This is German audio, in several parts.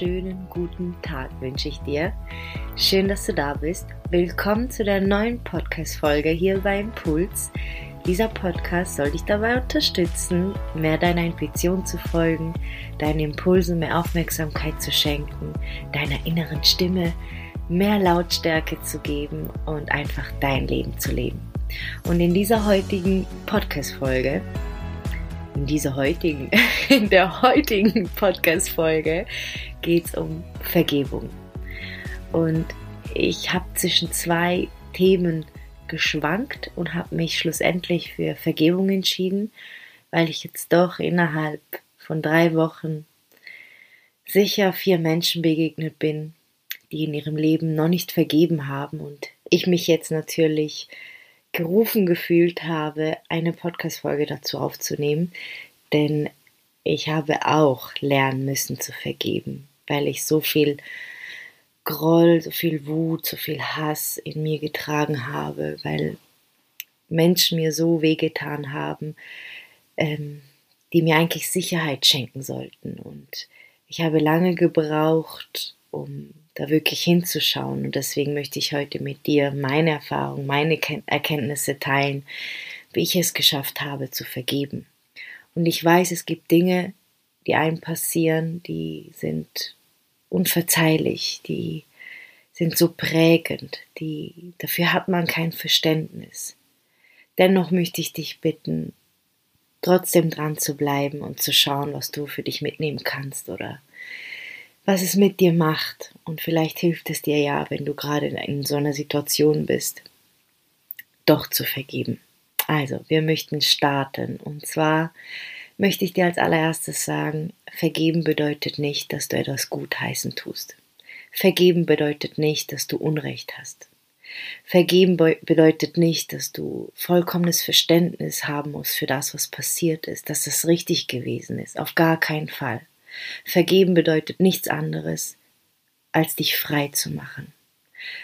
wunderschönen guten Tag wünsche ich dir. Schön, dass du da bist. Willkommen zu der neuen Podcast-Folge hier bei Impuls. Dieser Podcast soll dich dabei unterstützen, mehr deiner Intuition zu folgen, deinen Impulsen mehr Aufmerksamkeit zu schenken, deiner inneren Stimme mehr Lautstärke zu geben und einfach dein Leben zu leben. Und in dieser heutigen Podcast-Folge in dieser heutigen, in der heutigen Podcast-Folge geht es um Vergebung. Und ich habe zwischen zwei Themen geschwankt und habe mich schlussendlich für Vergebung entschieden, weil ich jetzt doch innerhalb von drei Wochen sicher vier Menschen begegnet bin, die in ihrem Leben noch nicht vergeben haben und ich mich jetzt natürlich gerufen gefühlt habe, eine Podcast-Folge dazu aufzunehmen, denn ich habe auch lernen müssen zu vergeben, weil ich so viel Groll, so viel Wut, so viel Hass in mir getragen habe, weil Menschen mir so wehgetan haben, ähm, die mir eigentlich Sicherheit schenken sollten. Und ich habe lange gebraucht, um da wirklich hinzuschauen. Und deswegen möchte ich heute mit dir meine Erfahrung, meine Erkenntnisse teilen, wie ich es geschafft habe zu vergeben. Und ich weiß, es gibt Dinge, die einem passieren, die sind unverzeihlich, die sind so prägend, die, dafür hat man kein Verständnis. Dennoch möchte ich dich bitten, trotzdem dran zu bleiben und zu schauen, was du für dich mitnehmen kannst oder was es mit dir macht. Und vielleicht hilft es dir ja, wenn du gerade in so einer Situation bist, doch zu vergeben. Also, wir möchten starten. Und zwar möchte ich dir als allererstes sagen, vergeben bedeutet nicht, dass du etwas gutheißen tust. Vergeben bedeutet nicht, dass du Unrecht hast. Vergeben bedeutet nicht, dass du vollkommenes Verständnis haben musst für das, was passiert ist, dass es richtig gewesen ist. Auf gar keinen Fall. Vergeben bedeutet nichts anderes, als dich frei zu machen,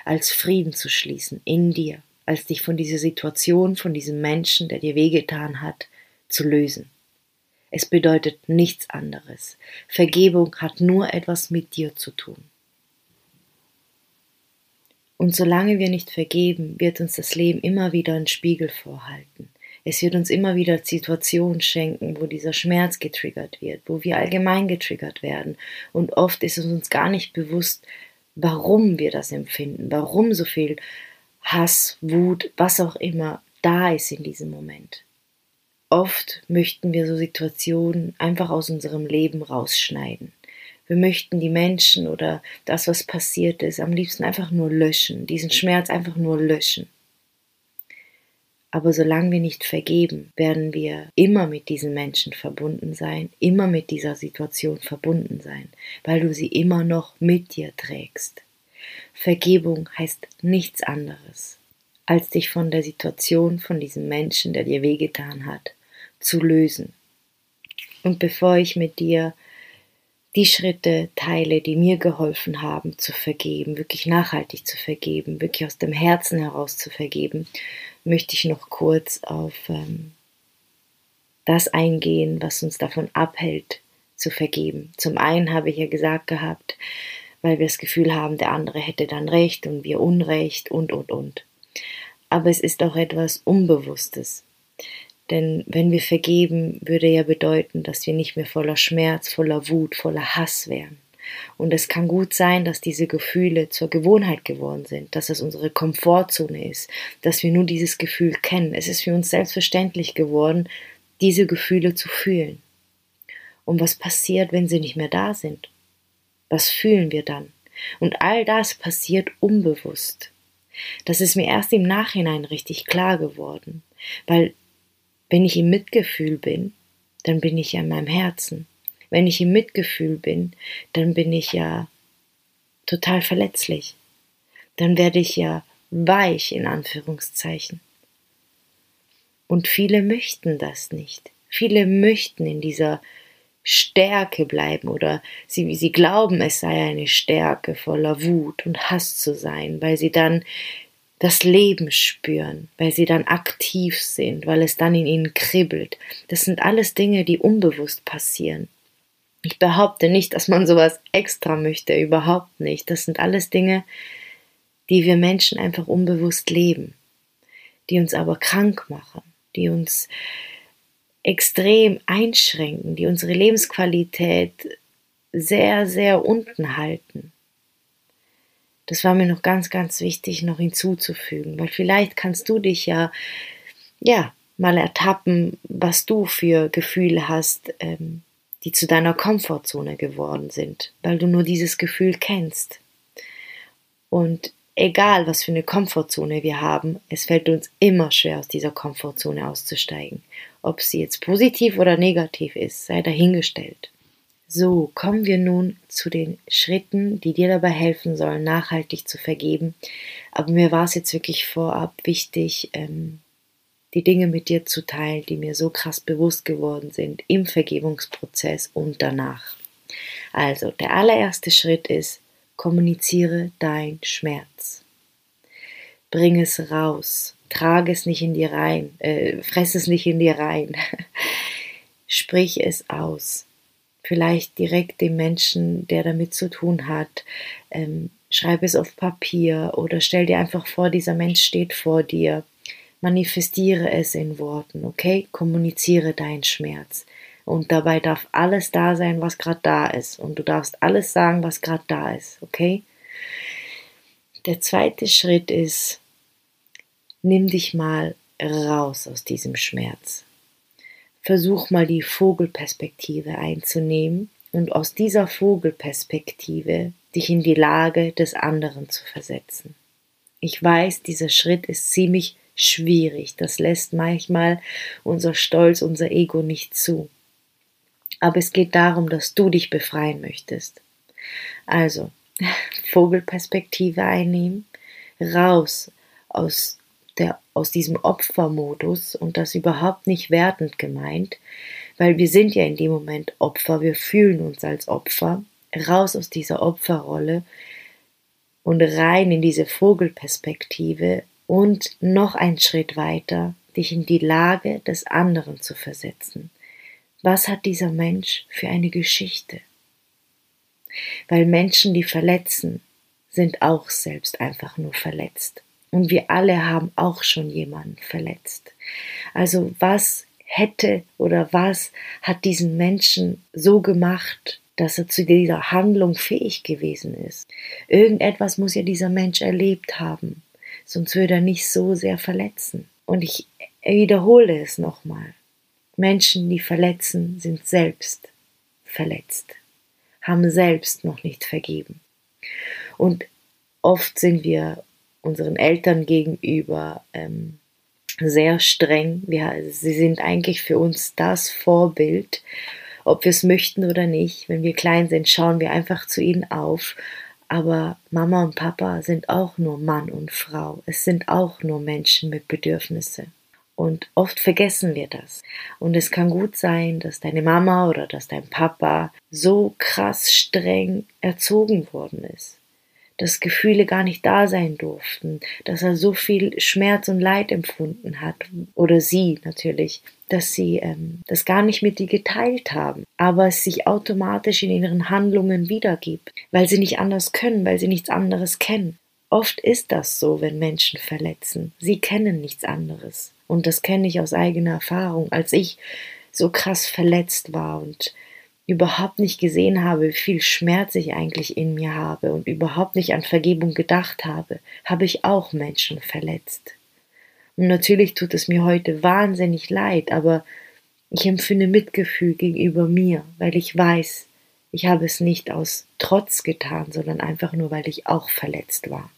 als Frieden zu schließen in dir, als dich von dieser Situation, von diesem Menschen, der dir wehgetan hat, zu lösen. Es bedeutet nichts anderes. Vergebung hat nur etwas mit dir zu tun. Und solange wir nicht vergeben, wird uns das Leben immer wieder einen Spiegel vorhalten. Es wird uns immer wieder Situationen schenken, wo dieser Schmerz getriggert wird, wo wir allgemein getriggert werden. Und oft ist es uns gar nicht bewusst, warum wir das empfinden, warum so viel Hass, Wut, was auch immer da ist in diesem Moment. Oft möchten wir so Situationen einfach aus unserem Leben rausschneiden. Wir möchten die Menschen oder das, was passiert ist, am liebsten einfach nur löschen, diesen Schmerz einfach nur löschen. Aber solange wir nicht vergeben, werden wir immer mit diesen Menschen verbunden sein, immer mit dieser Situation verbunden sein, weil du sie immer noch mit dir trägst. Vergebung heißt nichts anderes, als dich von der Situation, von diesem Menschen, der dir wehgetan hat, zu lösen. Und bevor ich mit dir die Schritte teile, die mir geholfen haben zu vergeben, wirklich nachhaltig zu vergeben, wirklich aus dem Herzen heraus zu vergeben, möchte ich noch kurz auf ähm, das eingehen, was uns davon abhält, zu vergeben. Zum einen habe ich ja gesagt gehabt, weil wir das Gefühl haben, der andere hätte dann Recht und wir Unrecht und, und, und. Aber es ist auch etwas Unbewusstes. Denn wenn wir vergeben, würde ja bedeuten, dass wir nicht mehr voller Schmerz, voller Wut, voller Hass wären. Und es kann gut sein, dass diese Gefühle zur Gewohnheit geworden sind, dass es unsere Komfortzone ist, dass wir nur dieses Gefühl kennen. Es ist für uns selbstverständlich geworden, diese Gefühle zu fühlen. Und was passiert, wenn sie nicht mehr da sind? Was fühlen wir dann? Und all das passiert unbewusst. Das ist mir erst im Nachhinein richtig klar geworden, weil wenn ich im Mitgefühl bin, dann bin ich ja in meinem Herzen. Wenn ich im Mitgefühl bin, dann bin ich ja total verletzlich. Dann werde ich ja weich in Anführungszeichen. Und viele möchten das nicht. Viele möchten in dieser Stärke bleiben oder sie, sie glauben, es sei eine Stärke voller Wut und Hass zu sein, weil sie dann das Leben spüren, weil sie dann aktiv sind, weil es dann in ihnen kribbelt. Das sind alles Dinge, die unbewusst passieren. Ich behaupte nicht, dass man sowas extra möchte, überhaupt nicht. Das sind alles Dinge, die wir Menschen einfach unbewusst leben, die uns aber krank machen, die uns extrem einschränken, die unsere Lebensqualität sehr, sehr unten halten. Das war mir noch ganz, ganz wichtig, noch hinzuzufügen, weil vielleicht kannst du dich ja, ja, mal ertappen, was du für Gefühle hast, ähm, die zu deiner Komfortzone geworden sind, weil du nur dieses Gefühl kennst. Und egal, was für eine Komfortzone wir haben, es fällt uns immer schwer, aus dieser Komfortzone auszusteigen. Ob sie jetzt positiv oder negativ ist, sei dahingestellt. So, kommen wir nun zu den Schritten, die dir dabei helfen sollen, nachhaltig zu vergeben. Aber mir war es jetzt wirklich vorab wichtig, ähm, die Dinge mit dir zu teilen, die mir so krass bewusst geworden sind im Vergebungsprozess und danach. Also, der allererste Schritt ist, kommuniziere dein Schmerz. Bring es raus. Trage es nicht in dir rein. Äh, fress es nicht in dir rein. Sprich es aus vielleicht direkt dem Menschen, der damit zu tun hat. Ähm, schreib es auf Papier oder stell dir einfach vor, dieser Mensch steht vor dir. Manifestiere es in Worten, okay? Kommuniziere deinen Schmerz. Und dabei darf alles da sein, was gerade da ist. Und du darfst alles sagen, was gerade da ist, okay? Der zweite Schritt ist, nimm dich mal raus aus diesem Schmerz versuch mal die Vogelperspektive einzunehmen und aus dieser Vogelperspektive dich in die Lage des anderen zu versetzen. Ich weiß, dieser Schritt ist ziemlich schwierig, das lässt manchmal unser Stolz, unser Ego nicht zu. Aber es geht darum, dass du dich befreien möchtest. Also, Vogelperspektive einnehmen, raus aus der, aus diesem Opfermodus und das überhaupt nicht wertend gemeint, weil wir sind ja in dem Moment Opfer, wir fühlen uns als Opfer, raus aus dieser Opferrolle und rein in diese Vogelperspektive und noch einen Schritt weiter, dich in die Lage des anderen zu versetzen. Was hat dieser Mensch für eine Geschichte? Weil Menschen, die verletzen, sind auch selbst einfach nur verletzt. Und wir alle haben auch schon jemanden verletzt. Also was hätte oder was hat diesen Menschen so gemacht, dass er zu dieser Handlung fähig gewesen ist? Irgendetwas muss ja dieser Mensch erlebt haben, sonst würde er nicht so sehr verletzen. Und ich wiederhole es nochmal. Menschen, die verletzen, sind selbst verletzt, haben selbst noch nicht vergeben. Und oft sind wir unseren Eltern gegenüber ähm, sehr streng. Wir, sie sind eigentlich für uns das Vorbild, ob wir es möchten oder nicht. Wenn wir klein sind, schauen wir einfach zu ihnen auf. Aber Mama und Papa sind auch nur Mann und Frau. Es sind auch nur Menschen mit Bedürfnissen. Und oft vergessen wir das. Und es kann gut sein, dass deine Mama oder dass dein Papa so krass streng erzogen worden ist dass Gefühle gar nicht da sein durften, dass er so viel Schmerz und Leid empfunden hat, oder sie natürlich, dass sie ähm, das gar nicht mit dir geteilt haben, aber es sich automatisch in ihren Handlungen wiedergibt, weil sie nicht anders können, weil sie nichts anderes kennen. Oft ist das so, wenn Menschen verletzen. Sie kennen nichts anderes. Und das kenne ich aus eigener Erfahrung, als ich so krass verletzt war und überhaupt nicht gesehen habe, wie viel Schmerz ich eigentlich in mir habe und überhaupt nicht an Vergebung gedacht habe, habe ich auch Menschen verletzt. Und natürlich tut es mir heute wahnsinnig leid, aber ich empfinde Mitgefühl gegenüber mir, weil ich weiß, ich habe es nicht aus Trotz getan, sondern einfach nur, weil ich auch verletzt war.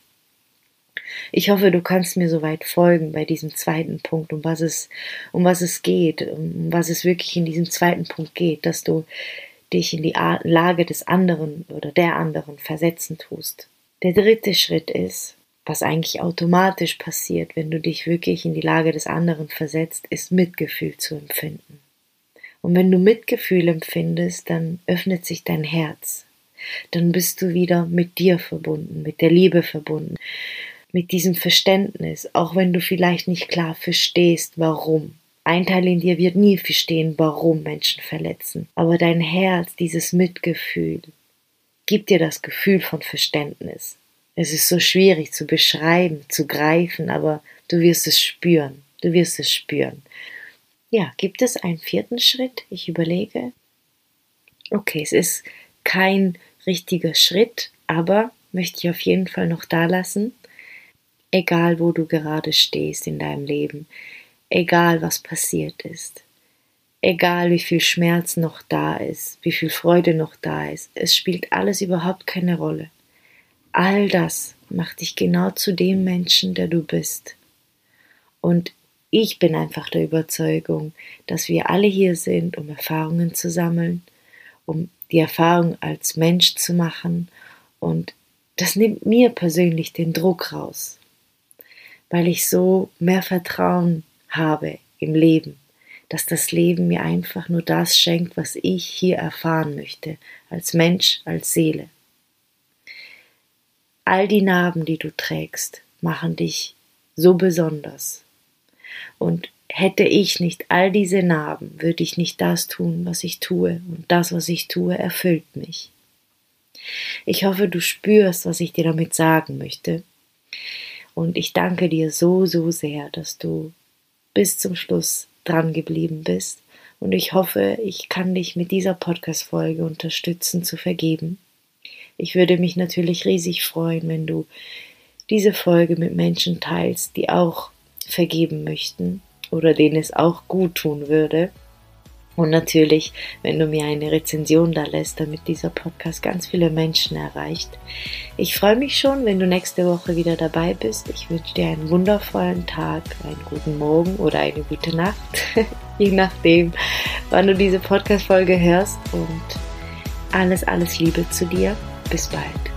Ich hoffe, du kannst mir soweit folgen bei diesem zweiten Punkt, um was es, um was es geht, um was es wirklich in diesem zweiten Punkt geht, dass du dich in die Lage des anderen oder der anderen versetzen tust. Der dritte Schritt ist, was eigentlich automatisch passiert, wenn du dich wirklich in die Lage des anderen versetzt, ist Mitgefühl zu empfinden. Und wenn du Mitgefühl empfindest, dann öffnet sich dein Herz. Dann bist du wieder mit dir verbunden, mit der Liebe verbunden mit diesem Verständnis, auch wenn du vielleicht nicht klar verstehst, warum. Ein Teil in dir wird nie verstehen, warum Menschen verletzen. Aber dein Herz, dieses Mitgefühl, gibt dir das Gefühl von Verständnis. Es ist so schwierig zu beschreiben, zu greifen, aber du wirst es spüren. Du wirst es spüren. Ja, gibt es einen vierten Schritt? Ich überlege. Okay, es ist kein richtiger Schritt, aber möchte ich auf jeden Fall noch da lassen. Egal, wo du gerade stehst in deinem Leben, egal was passiert ist, egal wie viel Schmerz noch da ist, wie viel Freude noch da ist, es spielt alles überhaupt keine Rolle. All das macht dich genau zu dem Menschen, der du bist. Und ich bin einfach der Überzeugung, dass wir alle hier sind, um Erfahrungen zu sammeln, um die Erfahrung als Mensch zu machen und das nimmt mir persönlich den Druck raus, weil ich so mehr Vertrauen habe im Leben, dass das Leben mir einfach nur das schenkt, was ich hier erfahren möchte, als Mensch, als Seele. All die Narben, die du trägst, machen dich so besonders. Und hätte ich nicht all diese Narben, würde ich nicht das tun, was ich tue, und das, was ich tue, erfüllt mich. Ich hoffe, du spürst, was ich dir damit sagen möchte. Und ich danke dir so, so sehr, dass du bis zum Schluss dran geblieben bist. Und ich hoffe, ich kann dich mit dieser Podcast-Folge unterstützen zu vergeben. Ich würde mich natürlich riesig freuen, wenn du diese Folge mit Menschen teilst, die auch vergeben möchten oder denen es auch gut tun würde. Und natürlich, wenn du mir eine Rezension da lässt, damit dieser Podcast ganz viele Menschen erreicht. Ich freue mich schon, wenn du nächste Woche wieder dabei bist. Ich wünsche dir einen wundervollen Tag, einen guten Morgen oder eine gute Nacht, je nachdem, wann du diese Podcast-Folge hörst. Und alles, alles Liebe zu dir. Bis bald.